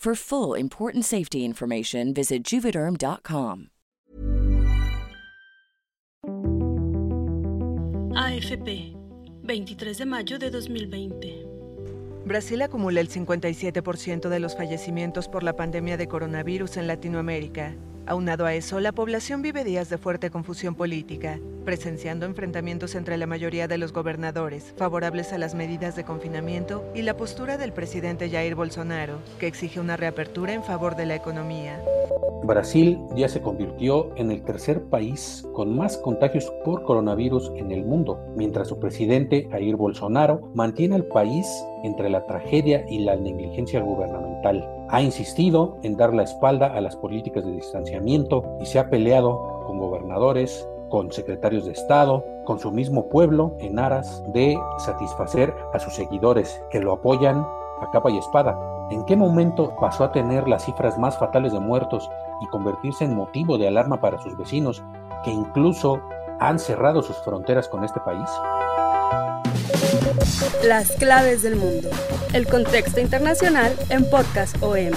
For full important safety information, visit juvederm.com. AFP, 23 de mayo de 2020. Brasil acumula el 57% de los fallecimientos por la pandemia de coronavirus en Latinoamérica. Aunado a eso, la población vive días de fuerte confusión política, presenciando enfrentamientos entre la mayoría de los gobernadores, favorables a las medidas de confinamiento, y la postura del presidente Jair Bolsonaro, que exige una reapertura en favor de la economía. Brasil ya se convirtió en el tercer país con más contagios por coronavirus en el mundo, mientras su presidente Jair Bolsonaro mantiene al país entre la tragedia y la negligencia gubernamental. Ha insistido en dar la espalda a las políticas de distanciamiento y se ha peleado con gobernadores, con secretarios de Estado, con su mismo pueblo en aras de satisfacer a sus seguidores que lo apoyan a capa y espada. ¿En qué momento pasó a tener las cifras más fatales de muertos y convertirse en motivo de alarma para sus vecinos que incluso han cerrado sus fronteras con este país? Las claves del mundo. El contexto internacional en Podcast OM.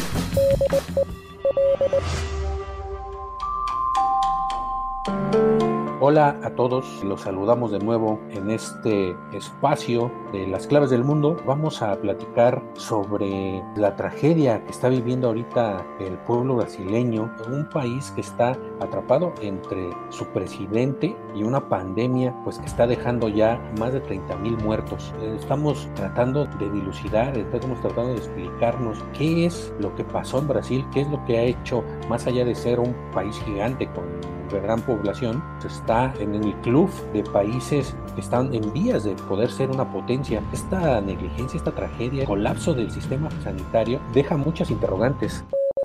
Hola a todos, los saludamos de nuevo en este espacio de las claves del mundo. Vamos a platicar sobre la tragedia que está viviendo ahorita el pueblo brasileño, un país que está atrapado entre su presidente y una pandemia pues que está dejando ya más de 30 mil muertos. Estamos tratando de dilucidar, estamos tratando de explicarnos qué es lo que pasó en Brasil, qué es lo que ha hecho más allá de ser un país gigante con gran población, está en el club de países que están en vías de poder ser una potencia. Esta negligencia, esta tragedia, colapso del sistema sanitario deja muchas interrogantes.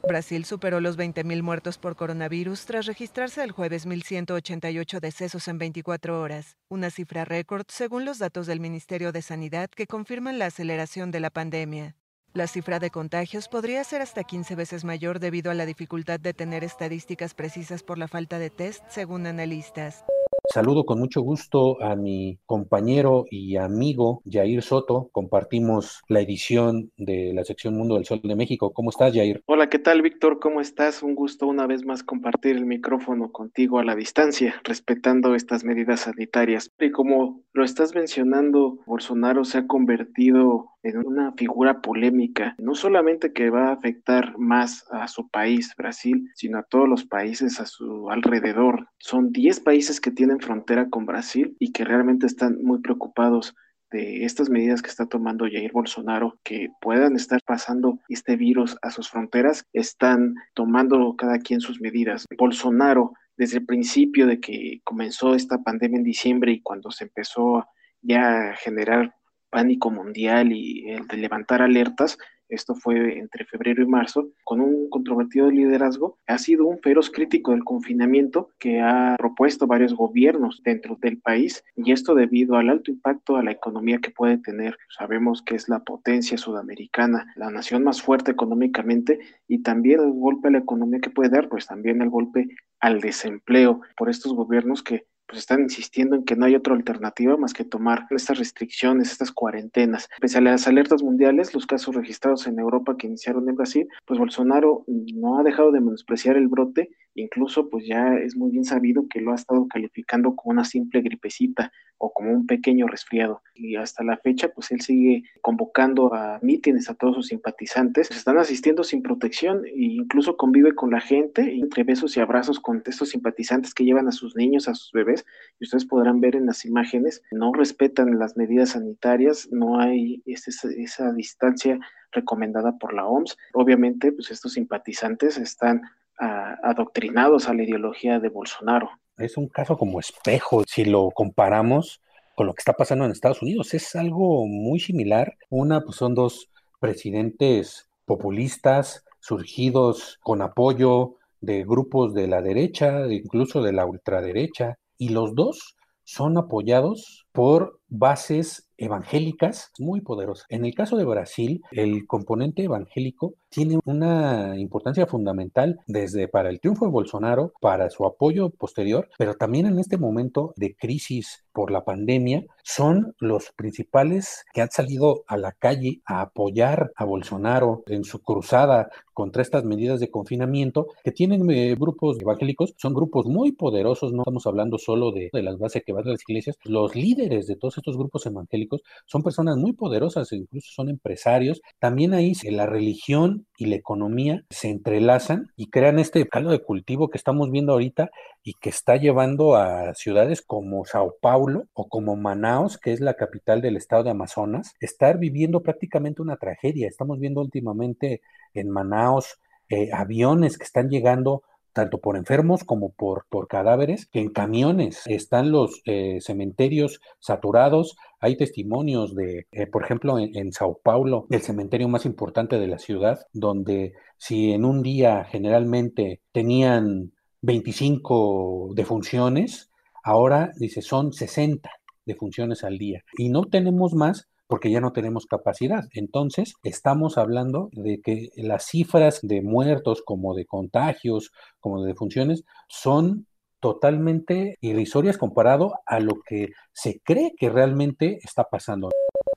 Brasil superó los 20.000 muertos por coronavirus tras registrarse el jueves 1.188 decesos en 24 horas, una cifra récord según los datos del Ministerio de Sanidad que confirman la aceleración de la pandemia. La cifra de contagios podría ser hasta 15 veces mayor debido a la dificultad de tener estadísticas precisas por la falta de test, según analistas. Saludo con mucho gusto a mi compañero y amigo Jair Soto. Compartimos la edición de la sección Mundo del Sol de México. ¿Cómo estás, Jair? Hola, ¿qué tal, Víctor? ¿Cómo estás? Un gusto una vez más compartir el micrófono contigo a la distancia, respetando estas medidas sanitarias. Y como lo estás mencionando, Bolsonaro se ha convertido en una figura polémica, no solamente que va a afectar más a su país, Brasil, sino a todos los países a su alrededor. Son 10 países que tienen frontera con Brasil y que realmente están muy preocupados de estas medidas que está tomando Jair Bolsonaro, que puedan estar pasando este virus a sus fronteras, están tomando cada quien sus medidas. Bolsonaro, desde el principio de que comenzó esta pandemia en diciembre y cuando se empezó ya a generar pánico mundial y el de levantar alertas, esto fue entre febrero y marzo, con un controvertido liderazgo, ha sido un feroz crítico del confinamiento que ha propuesto varios gobiernos dentro del país y esto debido al alto impacto a la economía que puede tener. Sabemos que es la potencia sudamericana, la nación más fuerte económicamente y también el golpe a la economía que puede dar, pues también el golpe al desempleo por estos gobiernos que pues están insistiendo en que no hay otra alternativa más que tomar estas restricciones, estas cuarentenas. Pese a las alertas mundiales, los casos registrados en Europa que iniciaron en Brasil, pues Bolsonaro no ha dejado de menospreciar el brote Incluso pues ya es muy bien sabido que lo ha estado calificando como una simple gripecita o como un pequeño resfriado. Y hasta la fecha pues él sigue convocando a mítines a todos sus simpatizantes. Están asistiendo sin protección e incluso convive con la gente entre besos y abrazos con estos simpatizantes que llevan a sus niños, a sus bebés. Y ustedes podrán ver en las imágenes, no respetan las medidas sanitarias, no hay esa, esa distancia recomendada por la OMS. Obviamente, pues estos simpatizantes están adoctrinados a la ideología de Bolsonaro. Es un caso como espejo, si lo comparamos con lo que está pasando en Estados Unidos, es algo muy similar. Una, pues son dos presidentes populistas surgidos con apoyo de grupos de la derecha, incluso de la ultraderecha, y los dos son apoyados por bases evangélicas muy poderosas. En el caso de Brasil, el componente evangélico tiene una importancia fundamental desde para el triunfo de Bolsonaro, para su apoyo posterior, pero también en este momento de crisis por la pandemia, son los principales que han salido a la calle a apoyar a Bolsonaro en su cruzada contra estas medidas de confinamiento, que tienen eh, grupos evangélicos, son grupos muy poderosos, no estamos hablando solo de, de las bases que van a las iglesias, los líderes de todos estos grupos evangélicos son personas muy poderosas, incluso son empresarios. También ahí la religión y la economía se entrelazan y crean este caldo de cultivo que estamos viendo ahorita y que está llevando a ciudades como Sao Paulo o como Manaus, que es la capital del estado de Amazonas, estar viviendo prácticamente una tragedia. Estamos viendo últimamente en Manaus eh, aviones que están llegando tanto por enfermos como por, por cadáveres, en camiones están los eh, cementerios saturados. Hay testimonios de, eh, por ejemplo, en, Sao Paulo, el cementerio más importante de la ciudad, donde si en un día generalmente tenían 25 defunciones, ahora dice son 60 defunciones al día. Y no tenemos más porque ya no tenemos capacidad. Entonces, estamos hablando de que las cifras de muertos, como de contagios, como de defunciones, son totalmente irrisorias comparado a lo que se cree que realmente está pasando.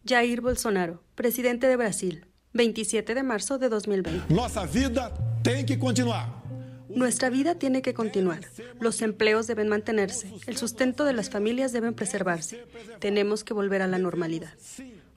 Jair Bolsonaro, presidente de Brasil, 27 de marzo de 2020. Nuestra vida tiene que continuar. Nuestra vida tiene que continuar. Los empleos deben mantenerse. El sustento de las familias deben preservarse. Tenemos que volver a la normalidad.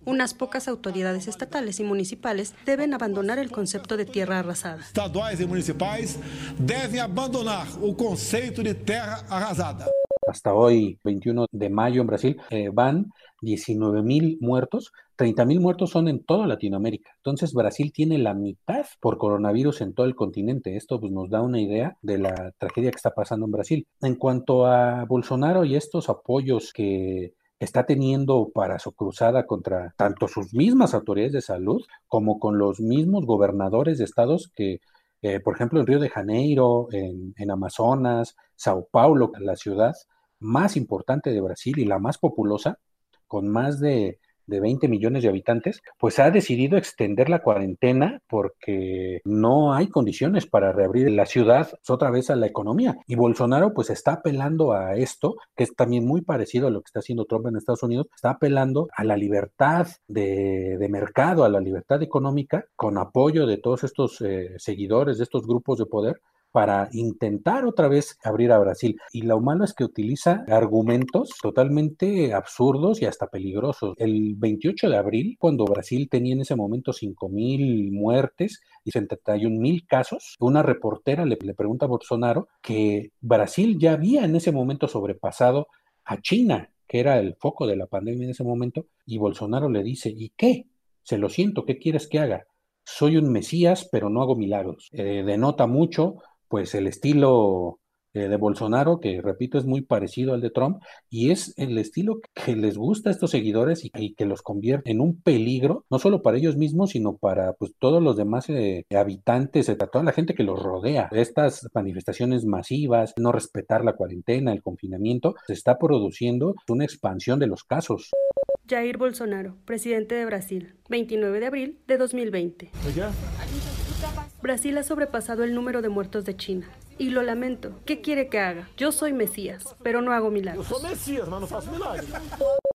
Unas pocas autoridades estatales y municipales deben abandonar el concepto de tierra arrasada. Estaduais y municipales deben abandonar el concepto de tierra arrasada. Hasta hoy, 21 de mayo en Brasil, eh, van 19 mil muertos. 30 mil muertos son en toda Latinoamérica. Entonces Brasil tiene la mitad por coronavirus en todo el continente. Esto pues, nos da una idea de la tragedia que está pasando en Brasil. En cuanto a Bolsonaro y estos apoyos que está teniendo para su cruzada contra tanto sus mismas autoridades de salud como con los mismos gobernadores de estados que, eh, por ejemplo, en Río de Janeiro, en, en Amazonas, Sao Paulo, la ciudad más importante de Brasil y la más populosa, con más de de 20 millones de habitantes, pues ha decidido extender la cuarentena porque no hay condiciones para reabrir la ciudad otra vez a la economía. Y Bolsonaro pues está apelando a esto, que es también muy parecido a lo que está haciendo Trump en Estados Unidos, está apelando a la libertad de, mercado, a la libertad económica, con apoyo de todos estos eh, seguidores de estos grupos de poder, para intentar otra vez abrir a Brasil. Y lo malo es que utiliza argumentos totalmente absurdos y hasta peligrosos. El 28 de abril, cuando Brasil tenía en ese momento 5 mil muertes y 71 mil casos, una reportera le, le pregunta a Bolsonaro que Brasil ya había en ese momento sobrepasado a China, que era el foco de la pandemia en ese momento, y Bolsonaro le dice, ¿y qué? Se lo siento, ¿qué quieres que haga? Soy un mesías, pero no hago milagros. Eh, denota mucho pues el estilo eh, de Bolsonaro, que repito es muy parecido al de Trump, y es el estilo que les gusta a estos seguidores y, que los convierte en un peligro, no solo para ellos mismos, sino para pues, todos los demás eh, habitantes, toda la gente que los rodea. Estas manifestaciones masivas, no respetar la cuarentena, el confinamiento, se está produciendo una expansión de los casos. Jair Bolsonaro, presidente de Brasil, 29 de abril de 2020. Brasil ha sobrepasado el número de muertos de China. Y lo lamento. ¿Qué quiere que haga? Yo soy Mesías, pero no hago milagros.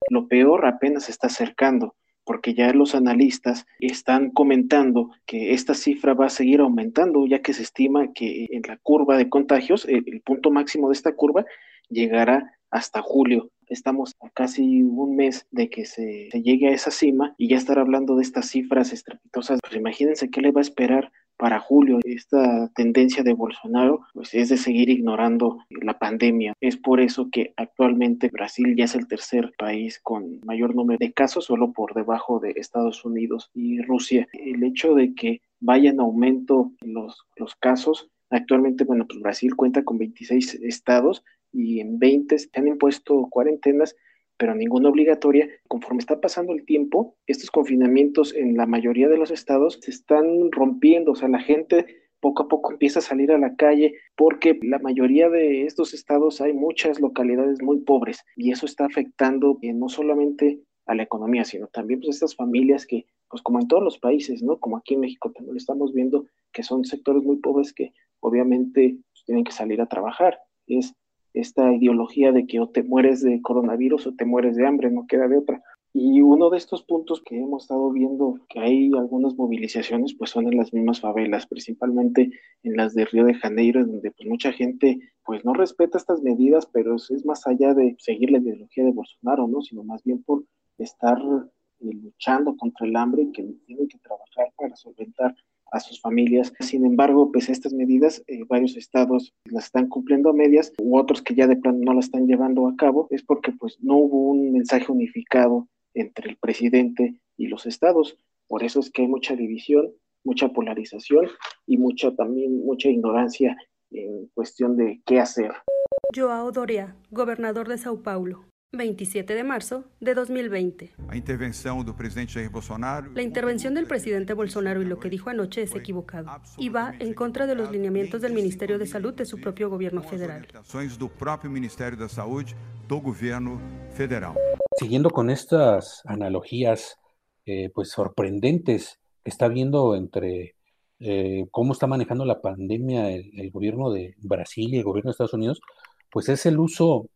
Lo peor apenas se está acercando porque ya los analistas están comentando que esta cifra va a seguir aumentando, ya que se estima que en la curva de contagios, el, punto máximo de esta curva llegará hasta julio. Estamos a casi un mes de que se, se, llegue a esa cima y ya estar hablando de estas cifras estrepitosas. Pues imagínense qué le va a esperar para julio. Esta tendencia de Bolsonaro pues, es de seguir ignorando la pandemia. Es por eso que actualmente Brasil ya es el tercer país con mayor número de casos, solo por debajo de Estados Unidos y Rusia. El hecho de que vayan en aumento los, los casos, actualmente, bueno, pues Brasil cuenta con 26 estados y en 20 se han impuesto cuarentenas pero ninguna obligatoria. Conforme está pasando el tiempo, estos confinamientos en la mayoría de los estados se están rompiendo, o sea, la gente poco a poco empieza a salir a la calle porque la mayoría de estos estados hay muchas localidades muy pobres y eso está afectando eh, no solamente a la economía, sino también pues estas familias que, pues como en todos los países, ¿no? Como aquí en México también lo estamos viendo, que son sectores muy pobres que obviamente pues, tienen que salir a trabajar. Es esta ideología de que o te mueres de coronavirus o te mueres de hambre, no queda de otra. Y uno de estos puntos que hemos estado viendo que hay algunas movilizaciones, pues son en las mismas favelas, principalmente en las de Río de Janeiro, donde pues mucha gente pues no respeta estas medidas, pero es más allá de seguir la ideología de Bolsonaro, ¿no? Sino más bien por estar eh, luchando contra el hambre y que tienen que trabajar para solventar a sus familias. Sin embargo, pues estas medidas, eh, varios estados las están cumpliendo a medias u otros que ya de plano no las están llevando a cabo, es porque pues no hubo un mensaje unificado entre el presidente y los estados. Por eso es que hay mucha división, mucha polarización y mucha también mucha ignorancia en cuestión de qué hacer. Joao Doria, gobernador de Sao Paulo. 27 de marzo de 2020. La intervención del presidente Jair Bolsonaro. La intervención del presidente Bolsonaro y lo que dijo anoche es equivocado y va en contra de los lineamientos del Ministerio de Salud de su propio gobierno federal. del propio Ministerio de Salud del gobierno federal. Siguiendo con estas analogías eh, pues sorprendentes que está viendo entre eh, cómo está manejando la pandemia el, el gobierno de Brasil y el gobierno de Estados Unidos, pues es el uso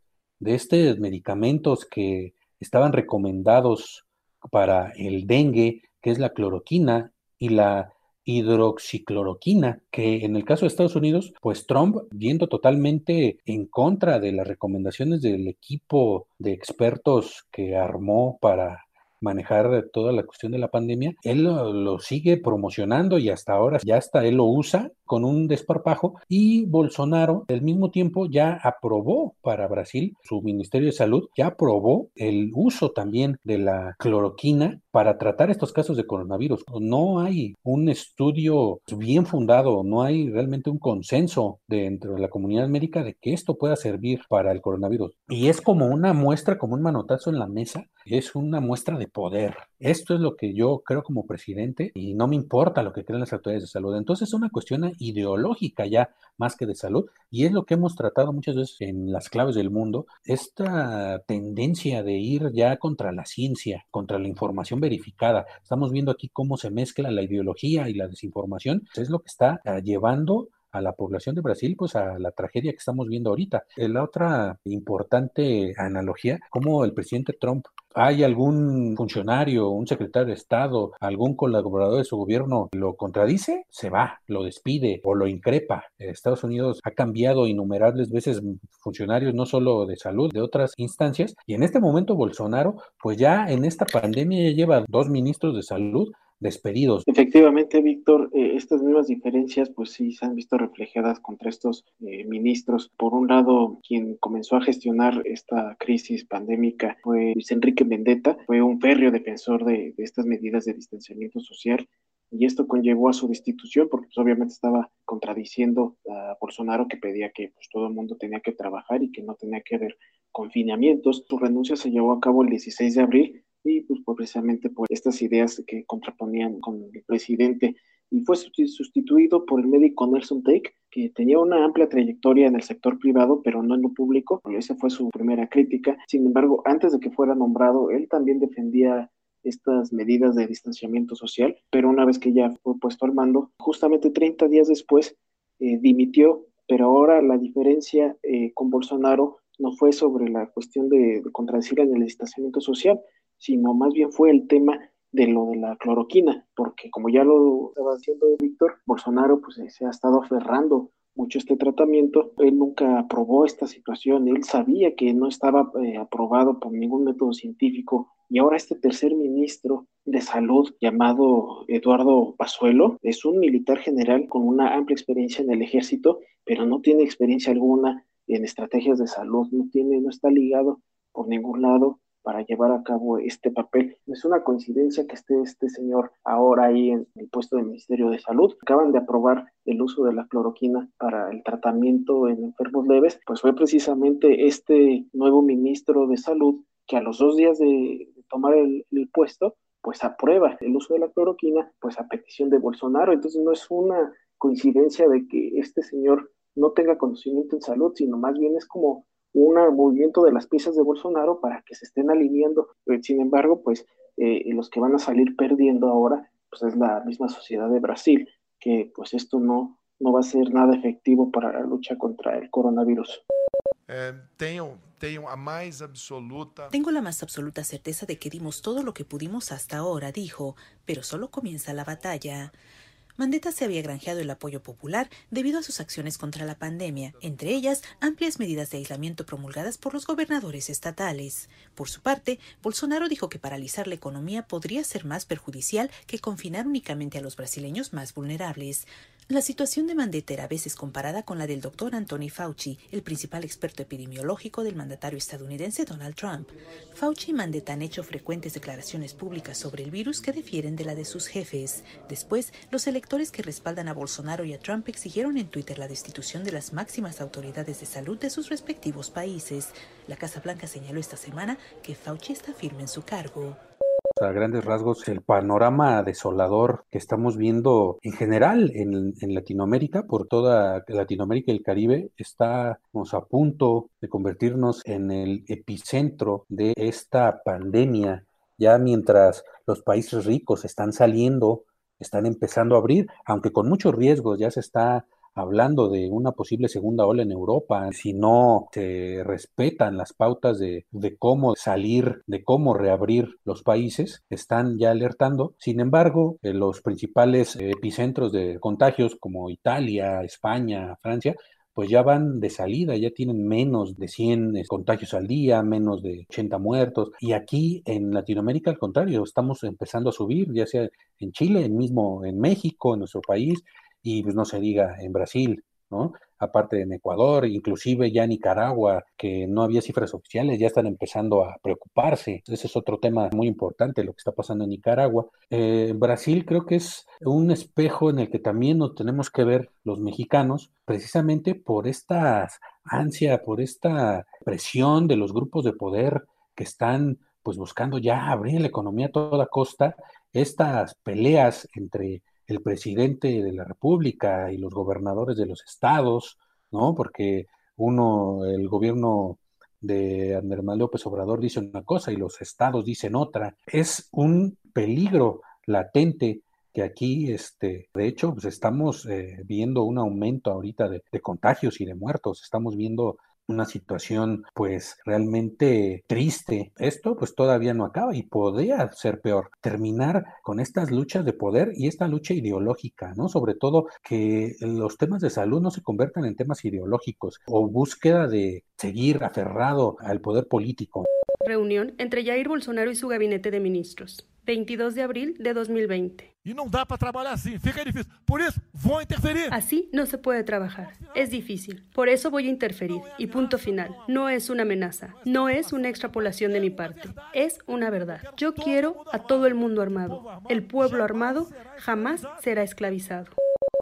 de estos medicamentos que estaban recomendados para el dengue, que es la cloroquina y la hidroxicloroquina, que en el caso de Estados Unidos, pues Trump, yendo totalmente en contra de las recomendaciones del equipo de expertos que armó para manejar toda la cuestión de la pandemia, él lo, sigue promocionando y hasta ahora ya hasta él lo usa con un desparpajo y Bolsonaro al mismo tiempo ya aprobó para Brasil, su Ministerio de Salud ya aprobó el uso también de la cloroquina para tratar estos casos de coronavirus. No hay un estudio bien fundado, no hay realmente un consenso dentro de la comunidad médica de que esto pueda servir para el coronavirus. Y es como una muestra, como un manotazo en la mesa, es una muestra de poder. Esto es lo que yo creo como presidente y no me importa lo que crean las autoridades de salud. Entonces es una cuestión ideológica ya más que de salud y es lo que hemos tratado muchas veces en las claves del mundo, esta tendencia de ir ya contra la ciencia, contra la información verificada. Estamos viendo aquí cómo se mezcla la ideología y la desinformación. Es lo que está ah, llevando a la población de Brasil, pues a la tragedia que estamos viendo ahorita. Eh, la otra importante analogía, como el presidente Trump hay algún funcionario, un secretario de Estado, algún colaborador de su gobierno lo contradice, se va, lo despide o lo increpa. Estados Unidos ha cambiado innumerables veces funcionarios, no solo de salud, de otras instancias, y en este momento Bolsonaro, pues ya en esta pandemia ya lleva dos ministros de salud despedidos. Efectivamente, Víctor, eh, estas mismas diferencias pues sí se han visto reflejadas contra estos eh, ministros. Por un lado, quien comenzó a gestionar esta crisis pandémica fue Luis Enrique Mendetta, fue un férreo defensor de, estas medidas de distanciamiento social y esto conllevó a su destitución porque pues, obviamente estaba contradiciendo a Bolsonaro que pedía que pues, todo el mundo tenía que trabajar y que no tenía que haber confinamientos. Su renuncia se llevó a cabo el 16 de abril y pues precisamente por estas ideas que contraponían con el presidente y fue sustituido por el médico Nelson Take, que tenía una amplia trayectoria en el sector privado, pero no en lo público. Esa fue su primera crítica. Sin embargo, antes de que fuera nombrado, él también defendía estas medidas de distanciamiento social, pero una vez que ya fue puesto al mando, justamente 30 días después eh, dimitió, pero ahora la diferencia eh, con Bolsonaro no fue sobre la cuestidecir en el distanciamiento social, sino más bien fue el tema de lo de la cloroquina, porque como ya lo estaba haciendo Víctor, Bolsonaro pues se ha estado aferrando mucho este tratamiento, él nunca aprobó esta situación, él sabía que no estaba eh, aprobado por ningún método científico. Y ahora este tercer ministro de salud llamado Eduardo Pazuelo es un militar general con una amplia experiencia en el ejército, pero no tiene experiencia alguna en estrategias de salud, no tiene, no está ligado por ningún lado para llevar a cabo este papel. No es una coincidencia que esté este señor ahora ahí en el puesto del Ministerio de Salud. Acaban de aprobar el uso de la cloroquina para el tratamiento en enfermos leves, pues fue precisamente este nuevo ministro de Salud que a los dos días de, tomar el, el puesto, pues aprueba el uso de la cloroquina, pues a petición de Bolsonaro. Entonces no es una coincidencia de que este señor no tenga conocimiento en salud, sino más bien es como un movimiento de las piezas de Bolsonaro para que se estén alineando. Eh, sin embargo, pues eh, los que van a salir perdiendo ahora, pues es la misma sociedad de Brasil, que pues esto no, no va a ser nada efectivo para la lucha contra el coronavirus. Eh, tengo, tengo, a más absoluta... Tengo la más absoluta certeza de que dimos todo lo que pudimos hasta ahora, dijo, pero solo comienza la batalla. Mandetta se había granjeado el apoyo popular debido a sus acciones contra la pandemia, entre ellas amplias medidas de aislamiento promulgadas por los gobernadores estatales. Por su parte, Bolsonaro dijo que paralizar la economía podría ser más perjudicial que confinar únicamente a los brasileños más vulnerables. La situación de Mandetta era a veces comparada con la del doctor Anthony Fauci, el principal experto epidemiológico del mandatario estadounidense Donald Trump. Fauci y Mandetta han hecho frecuentes declaraciones públicas sobre el virus que difieren de la de sus jefes. Después, los electores que respaldan a Bolsonaro y a Trump exigieron en Twitter la destitución de las máximas autoridades de salud de sus respectivos países. La Casa Blanca señaló esta semana que Fauci está firme en su cargo a grandes rasgos el panorama desolador que estamos viendo en general en, Latinoamérica, por toda Latinoamérica y el Caribe, estamos a punto de convertirnos en el epicentro de esta pandemia, ya mientras los países ricos están saliendo, están empezando a abrir, aunque con muchos riesgos, ya se está hablando de una posible segunda ola en Europa, si no se respetan las pautas de, cómo salir, de cómo reabrir los países, están ya alertando. Sin embargo, los principales epicentros de contagios como Italia, España, Francia, pues ya van de salida, ya tienen menos de 100 contagios al día, menos de 80 muertos. Y aquí en Latinoamérica, al contrario, estamos empezando a subir, ya sea en Chile, en mismo en México, en nuestro país, y pues no se diga en Brasil, ¿no? Aparte en Ecuador, inclusive ya Nicaragua, que no había cifras oficiales, ya están empezando a preocuparse. Ese es otro tema muy importante, lo que está pasando en Nicaragua. Eh, Brasil creo que es un espejo en el que también nos tenemos que ver los mexicanos, precisamente por esta ansia, por esta presión de los grupos de poder que están pues buscando ya abrir la economía a toda costa, estas peleas entre el presidente de la República y los gobernadores de los estados, ¿no? Porque uno, el gobierno de Andrés Manuel López Obrador dice una cosa y los estados dicen otra. Es un peligro latente que aquí, este, de hecho, pues estamos eh, viendo un aumento ahorita de, de contagios y de muertos. Estamos viendo una situación pues realmente triste. Esto pues todavía no acaba y podría ser peor. Terminar con estas luchas de poder y esta lucha ideológica, ¿no? Sobre todo que los temas de salud no se conviertan en temas ideológicos o búsqueda de seguir aferrado al poder político. Reunión entre Jair Bolsonaro y su gabinete de ministros. 22 de abril de 2020. Y no da para trabajar así, fica difícil. Por eso voy a interferir. Así no se puede trabajar. Es difícil. Por eso voy a interferir. Y punto final. No es una amenaza. No es una extrapolación de mi parte. Es una verdad. Yo quiero a todo el mundo armado. El pueblo armado jamás será esclavizado.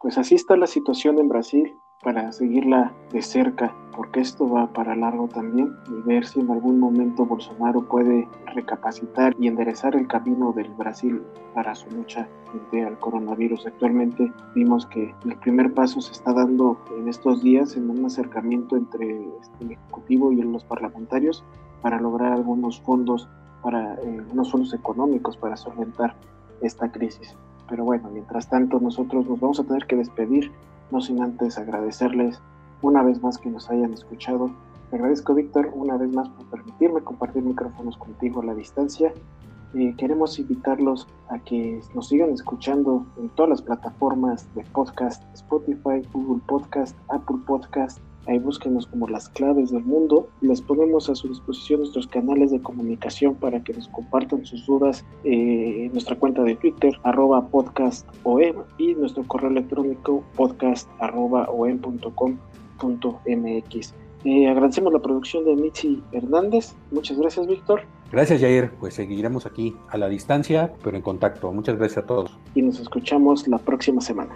Pues así está la situación en Brasil para seguirla de cerca, porque esto va para largo también, y ver si en algún momento Bolsonaro puede recapacitar y enderezar el camino del Brasil para su lucha frente al coronavirus. Actualmente vimos que el primer paso se está dando en estos días en un acercamiento entre el Ejecutivo y los parlamentarios para lograr algunos fondos, para eh, unos fondos económicos para solventar esta crisis. Pero bueno, mientras tanto nosotros nos vamos a tener que despedir no sin antes agradecerles una vez más que nos hayan escuchado. Te agradezco, Víctor, una vez más por permitirme compartir micrófonos contigo a la distancia eh, queremos invitarlos a que nos sigan escuchando en todas las plataformas de podcast, Spotify, Google Podcast, Apple Podcast, Ahí búsquenos como las claves del mundo. Les ponemos a su disposición nuestros canales de comunicación para que nos compartan sus dudas eh, en nuestra cuenta de Twitter, arroba podcastom y nuestro correo electrónico podcast arroba eh, agradecemos la producción de Mitzi Hernández. Muchas gracias, Víctor. Gracias, Jair. Pues seguiremos aquí a la distancia, pero en contacto. Muchas gracias a todos. Y nos escuchamos la próxima semana.